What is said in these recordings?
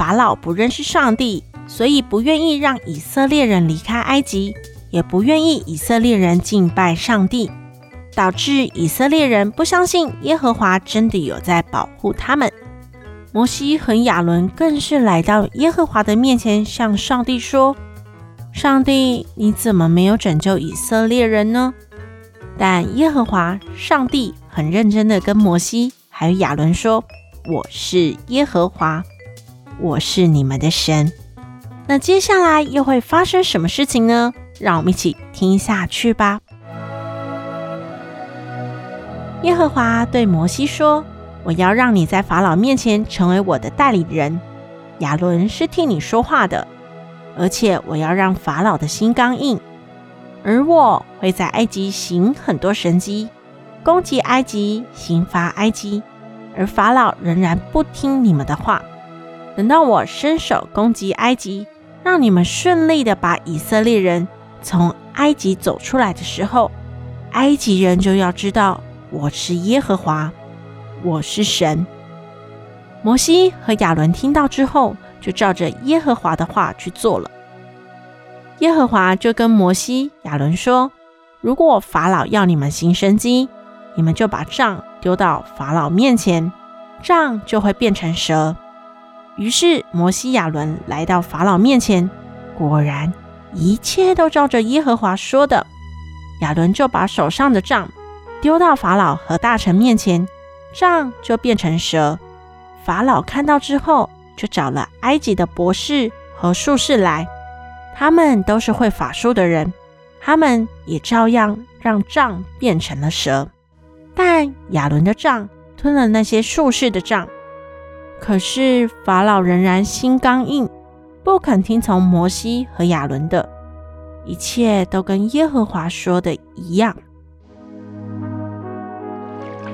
法老不认识上帝，所以不愿意让以色列人离开埃及，也不愿意以色列人敬拜上帝，导致以色列人不相信耶和华真的有在保护他们。摩西和亚伦更是来到耶和华的面前，向上帝说：“上帝，你怎么没有拯救以色列人呢？”但耶和华上帝很认真的跟摩西还有亚伦说。我是耶和华，我是你们的神。那接下来又会发生什么事情呢？让我们一起听下去吧。耶和华对摩西说：“我要让你在法老面前成为我的代理人，亚伦是替你说话的。而且我要让法老的心刚硬，而我会在埃及行很多神迹，攻击埃及，刑罚埃及。”而法老仍然不听你们的话。等到我伸手攻击埃及，让你们顺利的把以色列人从埃及走出来的时候，埃及人就要知道我是耶和华，我是神。摩西和亚伦听到之后，就照着耶和华的话去做了。耶和华就跟摩西、亚伦说：“如果法老要你们行神迹，你们就把杖丢到法老面前，杖就会变成蛇。于是摩西亚伦来到法老面前，果然一切都照着耶和华说的。亚伦就把手上的杖丢到法老和大臣面前，杖就变成蛇。法老看到之后，就找了埃及的博士和术士来，他们都是会法术的人，他们也照样让杖变成了蛇。但亚伦的杖吞了那些术士的杖，可是法老仍然心刚硬，不肯听从摩西和亚伦的，一切都跟耶和华说的一样。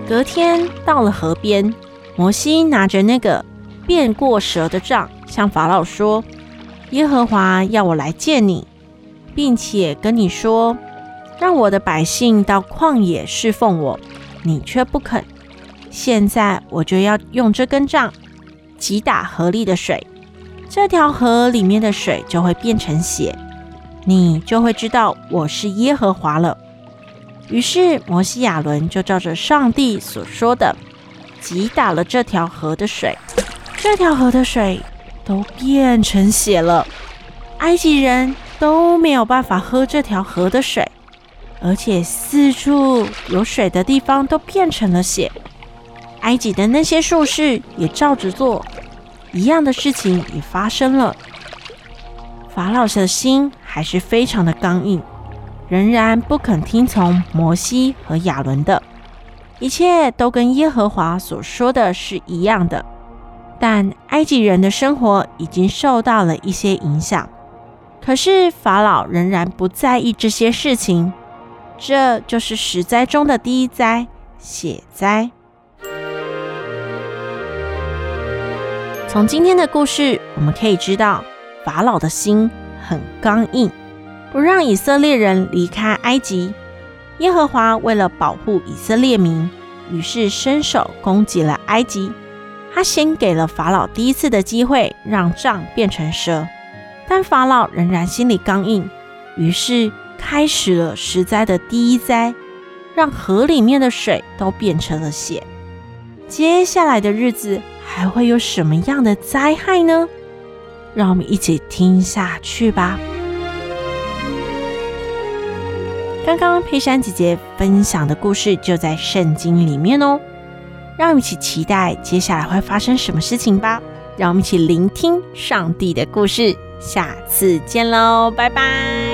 隔天到了河边，摩西拿着那个变过蛇的杖，向法老说：“耶和华要我来见你，并且跟你说，让我的百姓到旷野侍奉我。”你却不肯，现在我就要用这根杖击打河里的水，这条河里面的水就会变成血，你就会知道我是耶和华了。于是摩西亚伦就照着上帝所说的击打了这条河的水，这条河的水都变成血了，埃及人都没有办法喝这条河的水。而且四处有水的地方都变成了血，埃及的那些术士也照着做，一样的事情也发生了。法老的心还是非常的刚硬，仍然不肯听从摩西和亚伦的，一切都跟耶和华所说的是一样的。但埃及人的生活已经受到了一些影响，可是法老仍然不在意这些事情。这就是十灾中的第一灾——血灾。从今天的故事，我们可以知道，法老的心很刚硬，不让以色列人离开埃及。耶和华为了保护以色列民，于是伸手攻击了埃及。他先给了法老第一次的机会，让杖变成蛇，但法老仍然心里刚硬，于是。开始了十灾的第一灾，让河里面的水都变成了血。接下来的日子还会有什么样的灾害呢？让我们一起听下去吧。刚刚佩珊姐姐分享的故事就在圣经里面哦，让我们一起期待接下来会发生什么事情吧。让我们一起聆听上帝的故事。下次见喽，拜拜。